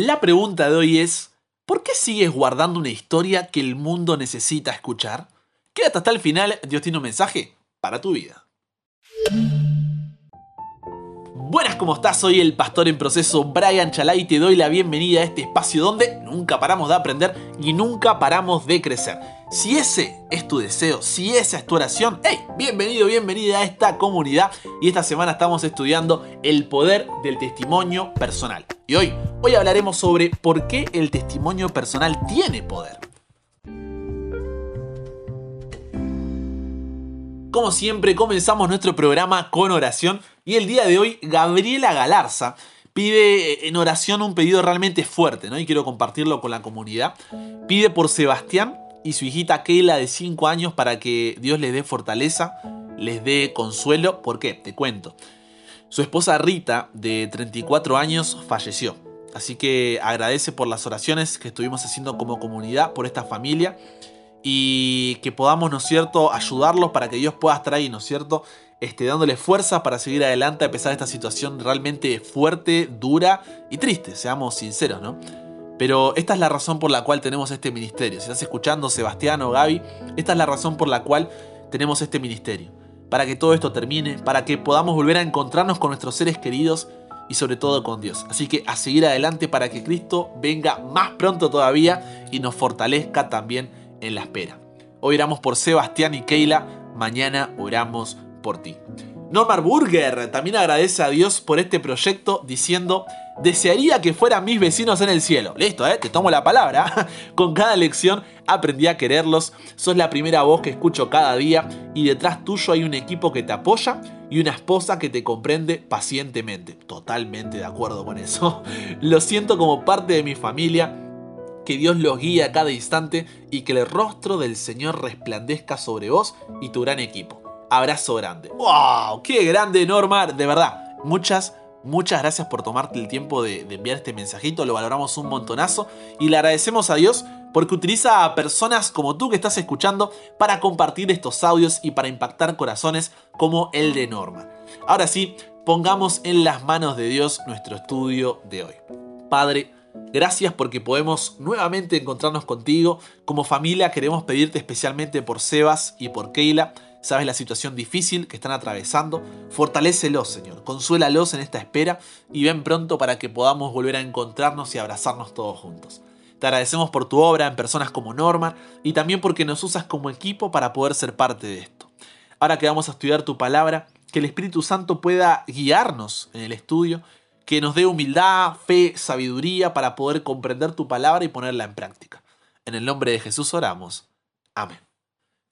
La pregunta de hoy es, ¿por qué sigues guardando una historia que el mundo necesita escuchar? Quédate hasta el final, Dios tiene un mensaje para tu vida. Buenas, ¿cómo estás? Soy el pastor en proceso Brian Chalai y te doy la bienvenida a este espacio donde nunca paramos de aprender y nunca paramos de crecer. Si ese es tu deseo, si esa es tu oración, hey, bienvenido, bienvenida a esta comunidad y esta semana estamos estudiando el poder del testimonio personal. Y hoy, hoy hablaremos sobre por qué el testimonio personal tiene poder. Como siempre, comenzamos nuestro programa con oración y el día de hoy Gabriela Galarza pide en oración un pedido realmente fuerte, ¿no? Y quiero compartirlo con la comunidad. Pide por Sebastián y su hijita Keila de 5 años para que Dios les dé fortaleza, les dé consuelo. ¿Por qué? Te cuento. Su esposa Rita, de 34 años, falleció. Así que agradece por las oraciones que estuvimos haciendo como comunidad por esta familia y que podamos, ¿no es cierto?, ayudarlos para que Dios pueda estar ahí, ¿no es cierto?, este, dándole fuerza para seguir adelante a pesar de esta situación realmente fuerte, dura y triste, seamos sinceros, ¿no? Pero esta es la razón por la cual tenemos este ministerio. Si estás escuchando, Sebastián o Gaby, esta es la razón por la cual tenemos este ministerio. Para que todo esto termine, para que podamos volver a encontrarnos con nuestros seres queridos y sobre todo con Dios. Así que a seguir adelante para que Cristo venga más pronto todavía y nos fortalezca también en la espera. Hoy oramos por Sebastián y Keila, mañana oramos por ti. Norman Burger también agradece a Dios por este proyecto diciendo, desearía que fueran mis vecinos en el cielo. Listo, ¿eh? te tomo la palabra. Con cada lección aprendí a quererlos, sos la primera voz que escucho cada día y detrás tuyo hay un equipo que te apoya y una esposa que te comprende pacientemente. Totalmente de acuerdo con eso. Lo siento como parte de mi familia que Dios los guíe a cada instante y que el rostro del Señor resplandezca sobre vos y tu gran equipo. Abrazo grande. ¡Wow! ¡Qué grande, Norma! De verdad, muchas, muchas gracias por tomarte el tiempo de, enviar este mensajito. Lo valoramos un montonazo y le agradecemos a Dios porque utiliza a personas como tú que estás escuchando para compartir estos audios y para impactar corazones como el de Norma. Ahora sí, pongamos en las manos de Dios nuestro estudio de hoy. Padre, Gracias porque podemos nuevamente encontrarnos contigo. Como familia queremos pedirte especialmente por Sebas y por Keila. Sabes la situación difícil que están atravesando. Fortalécelos, Señor. Consuélalos en esta espera y ven pronto para que podamos volver a encontrarnos y abrazarnos todos juntos. Te agradecemos por tu obra en personas como Norma y también porque nos usas como equipo para poder ser parte de esto. Ahora que vamos a estudiar tu palabra, que el Espíritu Santo pueda guiarnos en el estudio que nos dé humildad, fe, sabiduría para poder comprender tu palabra y ponerla en práctica. En el nombre de Jesús oramos. Amén.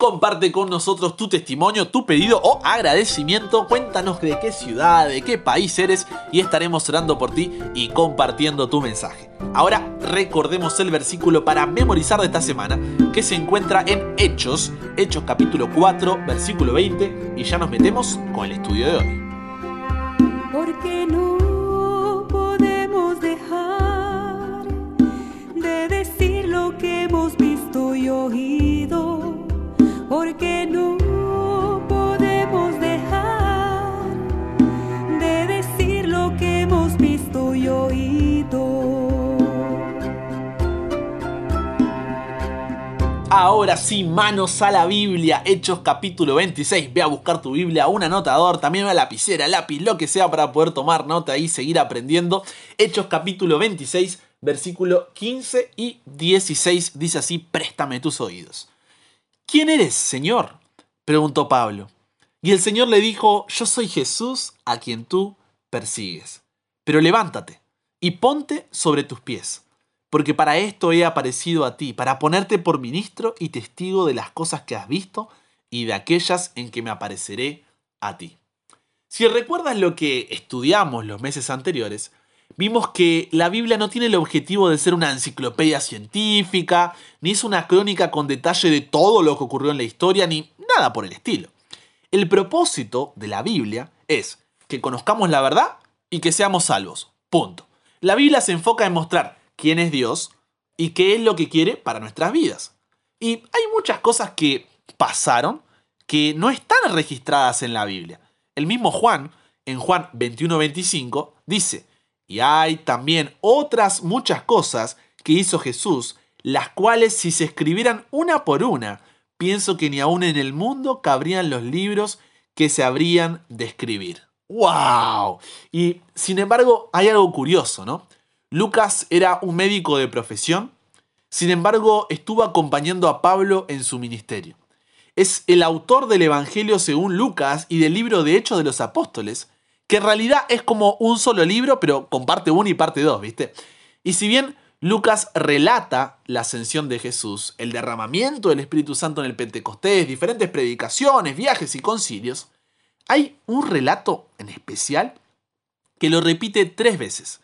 Comparte con nosotros tu testimonio, tu pedido o agradecimiento. Cuéntanos de qué ciudad, de qué país eres y estaremos orando por ti y compartiendo tu mensaje. Ahora recordemos el versículo para memorizar de esta semana que se encuentra en Hechos, Hechos capítulo 4, versículo 20 y ya nos metemos con el estudio de hoy. Porque no Ahora sí, manos a la Biblia, Hechos capítulo 26. Ve a buscar tu Biblia, un anotador, también una lapicera, lápiz, lo que sea para poder tomar nota y seguir aprendiendo. Hechos capítulo 26 versículo 15 y 16 dice así, préstame tus oídos. ¿Quién eres, Señor? preguntó Pablo. Y el Señor le dijo, yo soy Jesús a quien tú persigues. Pero levántate y ponte sobre tus pies, porque para esto he aparecido a ti, para ponerte por ministro y testigo de las cosas que has visto y de aquellas en que me apareceré a ti. Si recuerdas lo que estudiamos los meses anteriores, vimos que la Biblia no tiene el objetivo de ser una enciclopedia científica, ni es una crónica con detalle de todo lo que ocurrió en la historia, ni nada por el estilo. El propósito de la Biblia es que conozcamos la verdad y que seamos salvos. Punto. La Biblia se enfoca en mostrar quién es Dios y qué es lo que quiere para nuestras vidas. Y hay muchas cosas que pasaron que no están registradas en la Biblia. El mismo Juan, en Juan 21-25, dice, Y hay también otras muchas cosas que hizo Jesús, las cuales si se escribieran una por una, pienso que ni aún en el mundo cabrían los libros que se habrían de escribir. ¡Wow! Y sin embargo, hay algo curioso, ¿no? Lucas era un médico de profesión, sin embargo, estuvo acompañando a Pablo en su ministerio. Es el autor del Evangelio según Lucas y del libro de Hechos de los Apóstoles, que en realidad es como un solo libro, pero con parte 1 y parte 2, ¿viste? Y si bien Lucas relata la ascensión de Jesús, el derramamiento del Espíritu Santo en el Pentecostés, diferentes predicaciones, viajes y concilios, hay un relato en especial que lo repite tres veces,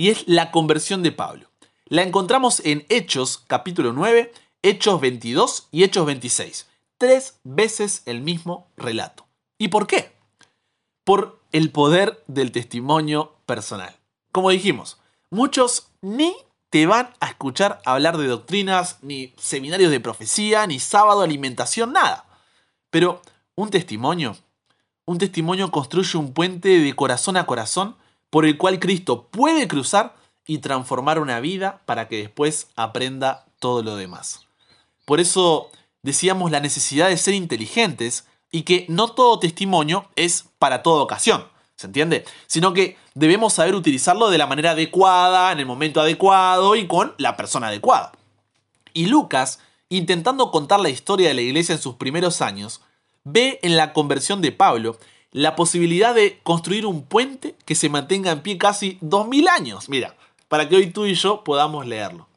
y es la conversión de Pablo. La encontramos en Hechos capítulo 9, Hechos 22 y Hechos 26. Tres veces el mismo relato. ¿Y por qué? Por el poder del testimonio personal. Como dijimos, muchos ni te van a escuchar hablar de doctrinas, ni seminarios de profecía, ni sábado alimentación, nada. Pero un testimonio un testimonio construye un puente de corazón a corazón por el cual Cristo puede cruzar y transformar una vida para que después aprenda todo lo demás. Por eso decíamos la necesidad de ser inteligentes y que no todo testimonio es para toda ocasión, ¿se entiende? Sino que debemos saber utilizarlo de la manera adecuada, en el momento adecuado y con la persona adecuada. Y Lucas, intentando contar la historia de la iglesia en sus primeros años, ve en la conversión de Pablo la posibilidad de construir un puente que se mantenga en pie casi 2000 años. Mira, para que hoy tú y yo podamos leerlo.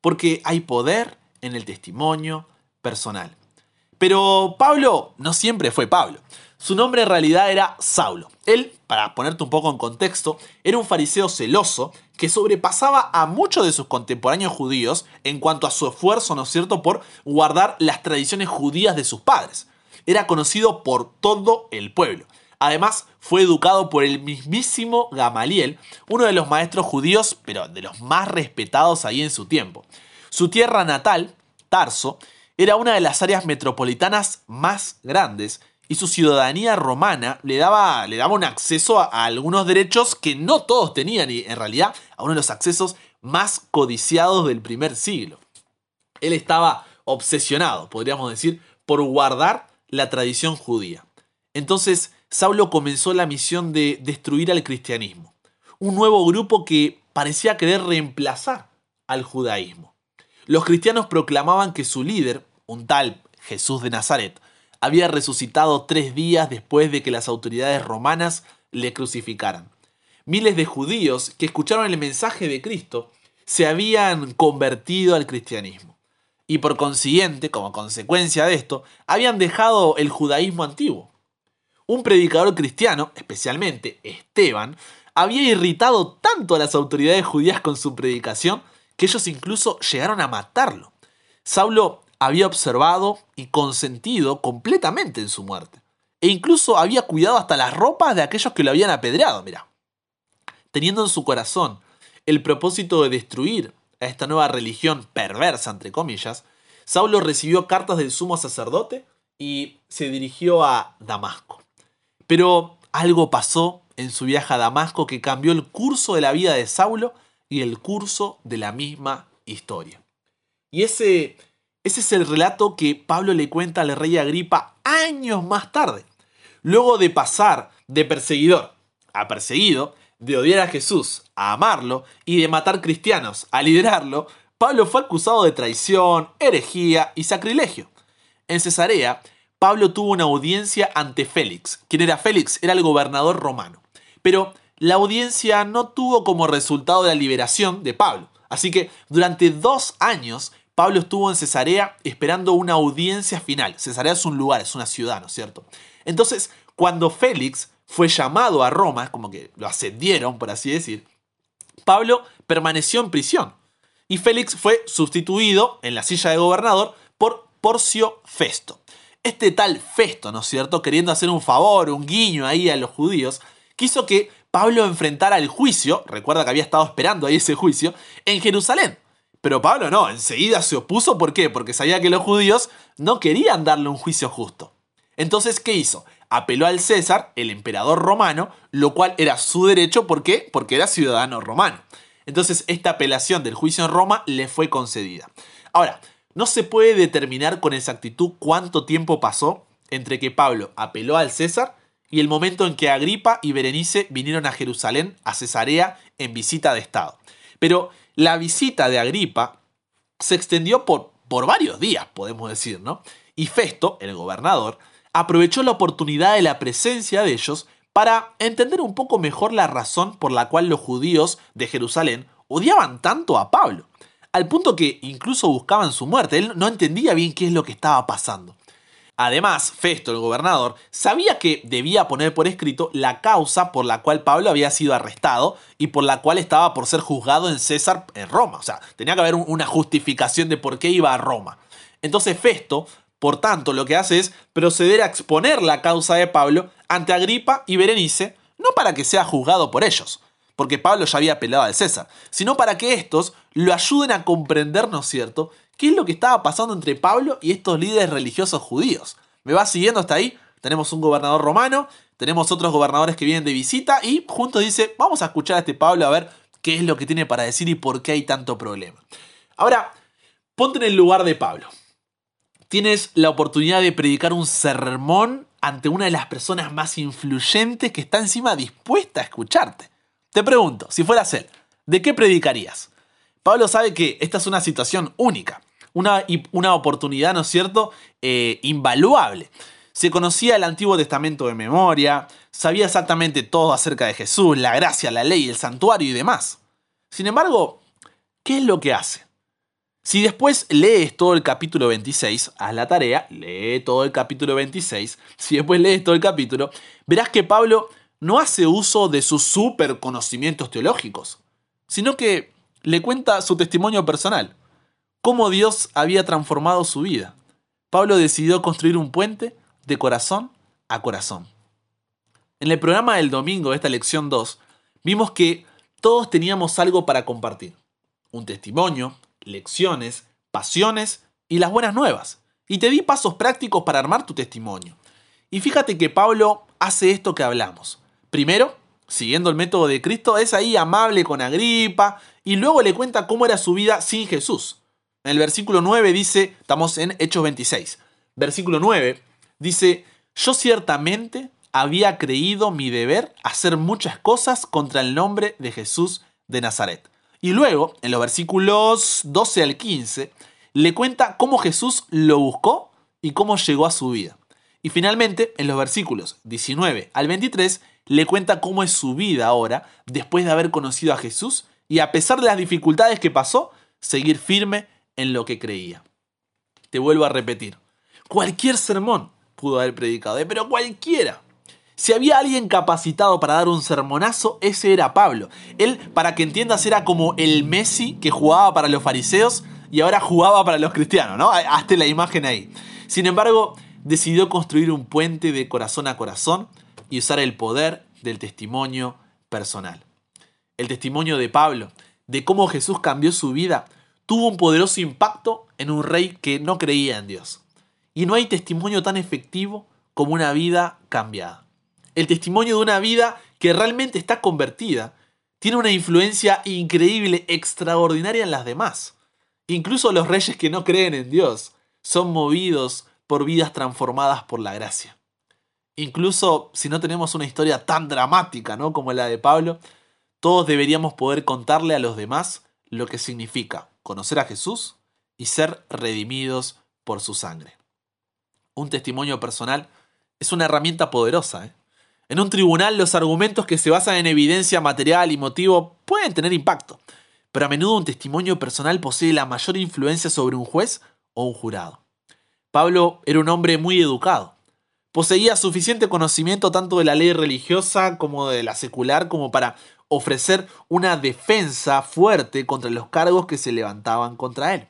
Porque hay poder en el testimonio personal. Pero Pablo no siempre fue Pablo. Su nombre en realidad era Saulo. Él, para ponerte un poco en contexto, era un fariseo celoso que sobrepasaba a muchos de sus contemporáneos judíos en cuanto a su esfuerzo, ¿no es cierto?, por guardar las tradiciones judías de sus padres era conocido por todo el pueblo. Además, fue educado por el mismísimo Gamaliel, uno de los maestros judíos, pero de los más respetados ahí en su tiempo. Su tierra natal, Tarso, era una de las áreas metropolitanas más grandes y su ciudadanía romana le daba, le daba un acceso a, a, algunos derechos que no todos tenían y en realidad a uno de los accesos más codiciados del primer siglo. Él estaba obsesionado, podríamos decir, por guardar la tradición judía. Entonces, Saulo comenzó la misión de destruir al cristianismo, un nuevo grupo que parecía querer reemplazar al judaísmo. Los cristianos proclamaban que su líder, un tal Jesús de Nazaret, había resucitado tres días después de que las autoridades romanas le crucificaran. Miles de judíos que escucharon el mensaje de Cristo se habían convertido al cristianismo y por consiguiente, como consecuencia de esto, habían dejado el judaísmo antiguo. Un predicador cristiano, especialmente Esteban, había irritado tanto a las autoridades judías con su predicación que ellos incluso llegaron a matarlo. Saulo había observado y consentido completamente en su muerte, e incluso había cuidado hasta las ropas de aquellos que lo habían apedreado, mira. Teniendo en su corazón el propósito de destruir a esta nueva religión perversa, entre comillas, Saulo recibió cartas del sumo sacerdote y se dirigió a Damasco. Pero algo pasó en su viaje a Damasco que cambió el curso de la vida de Saulo y el curso de la misma historia. Y ese, ese es el relato que Pablo le cuenta al rey Agripa años más tarde. Luego de pasar de perseguidor a perseguido, de odiar a Jesús, a amarlo y de matar cristianos, a liderarlo, Pablo fue acusado de traición, herejía y sacrilegio. En Cesarea, Pablo tuvo una audiencia ante Félix. ¿Quién era Félix? Era el gobernador romano. Pero la audiencia no tuvo como resultado la liberación de Pablo. Así que durante dos años Pablo estuvo en Cesarea esperando una audiencia final. Cesarea es un lugar, es una ciudad, ¿no es cierto? Entonces, cuando Félix fue llamado a Roma, como que lo ascendieron, por así decir, Pablo permaneció en prisión. Y Félix fue sustituido en la silla de gobernador por Porcio Festo. Este tal Festo, ¿no es cierto?, queriendo hacer un favor, un guiño ahí a los judíos, quiso que Pablo enfrentara el juicio, recuerda que había estado esperando ahí ese juicio, en Jerusalén. Pero Pablo no, enseguida se opuso, ¿por qué? Porque sabía que los judíos no querían darle un juicio justo. Entonces, ¿qué hizo? Apeló al César, el emperador romano, lo cual era su derecho, ¿por qué? Porque era ciudadano romano. Entonces, esta apelación del juicio en Roma le fue concedida. Ahora, no se puede determinar con exactitud cuánto tiempo pasó entre que Pablo apeló al César y el momento en que Agripa y Berenice vinieron a Jerusalén, a Cesarea, en visita de Estado. Pero la visita de Agripa se extendió por, por varios días, podemos decir, ¿no? Y Festo, el gobernador, aprovechó la oportunidad de la presencia de ellos para entender un poco mejor la razón por la cual los judíos de Jerusalén odiaban tanto a Pablo, al punto que incluso buscaban su muerte. Él no entendía bien qué es lo que estaba pasando. Además, Festo, el gobernador, sabía que debía poner por escrito la causa por la cual Pablo había sido arrestado y por la cual estaba por ser juzgado en César en Roma. O sea, tenía que haber una justificación de por qué iba a Roma. Entonces Festo por tanto, lo que hace es proceder a exponer la causa de Pablo ante Agripa y Berenice, no para que sea juzgado por ellos, porque Pablo ya había apelado al César, sino para que estos lo ayuden a comprender, ¿no es cierto?, qué es lo que estaba pasando entre Pablo y estos líderes religiosos judíos. ¿Me va siguiendo hasta ahí? Tenemos un gobernador romano, tenemos otros gobernadores que vienen de visita y juntos dice, vamos a escuchar a este Pablo a ver qué es lo que tiene para decir y por qué hay tanto problema. Ahora, ponte en el lugar de Pablo tienes la oportunidad de predicar un sermón ante una de las personas más influyentes que está encima dispuesta a escucharte. Te pregunto, si fueras él, ¿de qué predicarías? Pablo sabe que esta es una situación única, una, una oportunidad, ¿no es cierto?, eh, invaluable. Se conocía el Antiguo Testamento de memoria, sabía exactamente todo acerca de Jesús, la gracia, la ley, el santuario y demás. Sin embargo, ¿qué es lo que hace? Si después lees todo el capítulo 26, haz la tarea, lee todo el capítulo 26, si después lees todo el capítulo, verás que Pablo no hace uso de sus super conocimientos teológicos, sino que le cuenta su testimonio personal, cómo Dios había transformado su vida. Pablo decidió construir un puente de corazón a corazón. En el programa del domingo de esta lección 2, vimos que todos teníamos algo para compartir. Un testimonio, lecciones, pasiones y las buenas nuevas. Y te di pasos prácticos para armar tu testimonio. Y fíjate que Pablo hace esto que hablamos. Primero, siguiendo el método de Cristo, es ahí amable con Agripa y luego le cuenta cómo era su vida sin Jesús. En el versículo 9 dice, estamos en Hechos 26, versículo 9 dice, yo ciertamente había creído mi deber hacer muchas cosas contra el nombre de Jesús de Nazaret. Y luego, en los versículos 12 al 15, le cuenta cómo Jesús lo buscó y cómo llegó a su vida. Y finalmente, en los versículos 19 al 23, le cuenta cómo es su vida ahora, después de haber conocido a Jesús y a pesar de las dificultades que pasó, seguir firme en lo que creía. Te vuelvo a repetir, cualquier sermón pudo haber predicado, ¿eh? pero cualquiera. Si había alguien capacitado para dar un sermonazo, ese era Pablo. Él, para que entiendas, era como el Messi que jugaba para los fariseos y ahora jugaba para los cristianos, ¿no? Hazte la imagen ahí. Sin embargo, decidió construir un puente de corazón a corazón y usar el poder del testimonio personal. El testimonio de Pablo, de cómo Jesús cambió su vida, tuvo un poderoso impacto en un rey que no creía en Dios. Y no hay testimonio tan efectivo como una vida cambiada el testimonio de una vida que realmente está convertida, tiene una influencia increíble, extraordinaria en las demás. Incluso los reyes que no creen en Dios son movidos por vidas transformadas por la gracia. Incluso si no tenemos una historia tan dramática ¿no? como la de Pablo, todos deberíamos poder contarle a los demás lo que significa conocer a Jesús y ser redimidos por su sangre. Un testimonio personal es una herramienta poderosa. ¿eh? En un tribunal los argumentos que se basan en evidencia material y motivo pueden tener impacto, pero a menudo un testimonio personal posee la mayor influencia sobre un juez o un jurado. Pablo era un hombre muy educado. Poseía suficiente conocimiento tanto de la ley religiosa como de la secular como para ofrecer una defensa fuerte contra los cargos que se levantaban contra él.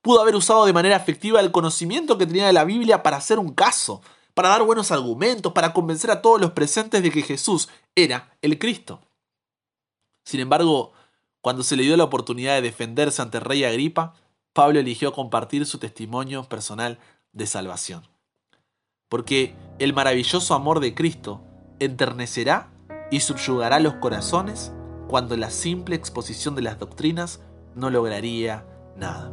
Pudo haber usado de manera efectiva el conocimiento que tenía de la Biblia para hacer un caso, para dar buenos argumentos, para convencer a todos los presentes de que Jesús era el Cristo. Sin embargo, cuando se le dio la oportunidad de defenderse ante el rey Agripa, Pablo eligió compartir su testimonio personal de salvación. porque el maravilloso amor de Cristo enternecerá y subyugará los corazones cuando la simple exposición de las doctrinas no lograría nada.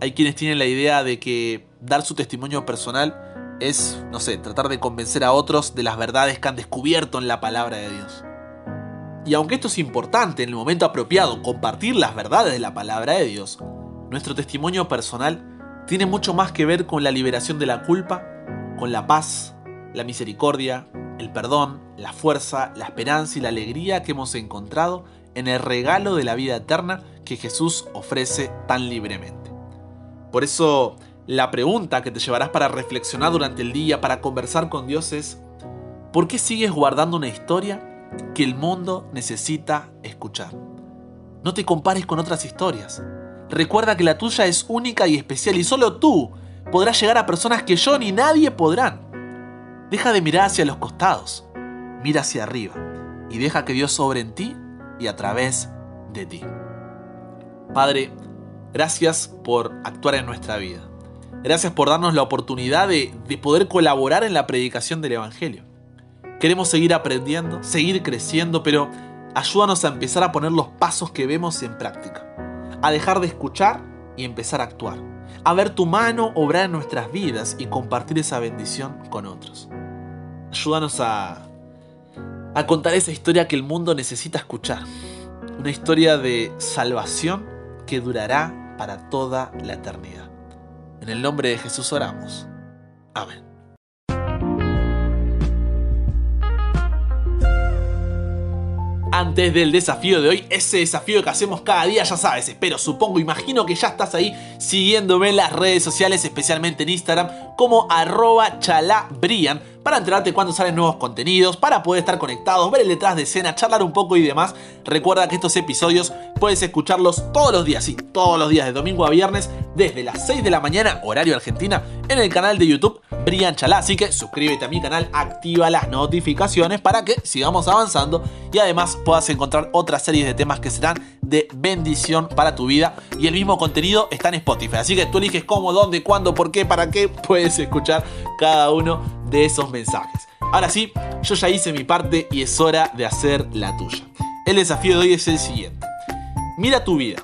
Hay quienes tienen la idea de que dar su testimonio personal es, no sé, tratar de convencer a otros de las verdades que han descubierto en la palabra de Dios. Y aunque esto es importante en el momento apropiado, compartir las verdades de la palabra de Dios, nuestro testimonio personal tiene mucho más que ver con la liberación de la culpa, con la paz, la misericordia, el perdón, la fuerza, la esperanza y la alegría que hemos encontrado en el regalo de la vida eterna que Jesús ofrece tan libremente. Por eso, la pregunta que te llevarás para reflexionar durante el día, para conversar con Dios es, ¿por qué sigues guardando una historia que el mundo necesita escuchar? No te compares con otras historias. Recuerda que la tuya es única y especial y solo tú podrás llegar a personas que yo ni nadie podrán. Deja de mirar hacia los costados, mira hacia arriba y deja que Dios sobre en ti y a través de ti. Padre, gracias por actuar en nuestra vida. Gracias por darnos la oportunidad de, de, poder colaborar en la predicación del Evangelio. Queremos seguir aprendiendo, seguir creciendo, pero ayúdanos a empezar a poner los pasos que vemos en práctica. A dejar de escuchar y empezar a actuar. A ver tu mano obrar en nuestras vidas y compartir esa bendición con otros. Ayúdanos a contar esa historia que el mundo necesita escuchar. Una historia de salvación que durará para toda la eternidad. En el nombre de Jesús oramos. Amén. antes del desafío de hoy, ese desafío que hacemos cada día, ya sabes, espero, supongo, imagino que ya estás ahí siguiéndome en las redes sociales, especialmente en Instagram, como arroba chalabrian, para enterarte cuando salen nuevos contenidos, para poder estar conectados, ver el detrás de escena, charlar un poco y demás. Recuerda que estos episodios puedes escucharlos todos los días, sí, todos los días, de domingo a viernes, desde las 6 de la mañana, horario Argentina, en el canal de YouTube Brian Chalá. Así que suscríbete a mi canal, activa las notificaciones para que sigamos avanzando y además puedas encontrar otras series de temas que serán de bendición para tu vida. Y el mismo contenido está en Spotify. Así que tú eliges cómo, dónde, cuándo, por qué, para qué puedes escuchar cada uno de esos mensajes. Ahora sí, yo ya hice mi parte y es hora de hacer la tuya. El desafío de hoy es el siguiente. Mira tu vida,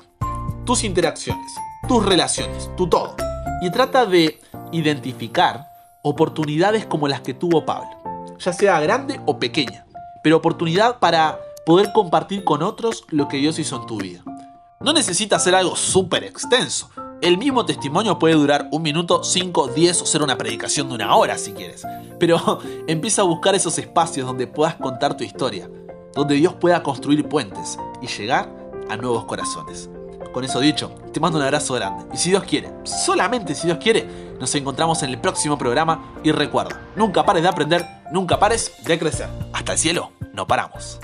tus interacciones, tus relaciones, tu todo. Y trata de identificar oportunidades como las que tuvo Pablo. Ya sea grande o pequeña. Pero oportunidad para poder compartir con otros lo que Dios hizo en tu vida. No necesita ser algo súper extenso. El mismo testimonio puede durar un minuto, cinco, diez o ser una predicación de una hora si quieres. Pero empieza a buscar esos espacios donde puedas contar tu historia, donde Dios pueda construir puentes y llegar a nuevos corazones. Con eso dicho, te mando un abrazo grande. Y si Dios quiere, solamente si Dios quiere, nos encontramos en el próximo programa. Y recuerda, nunca pares de aprender, nunca pares de crecer. Hasta el cielo, no paramos.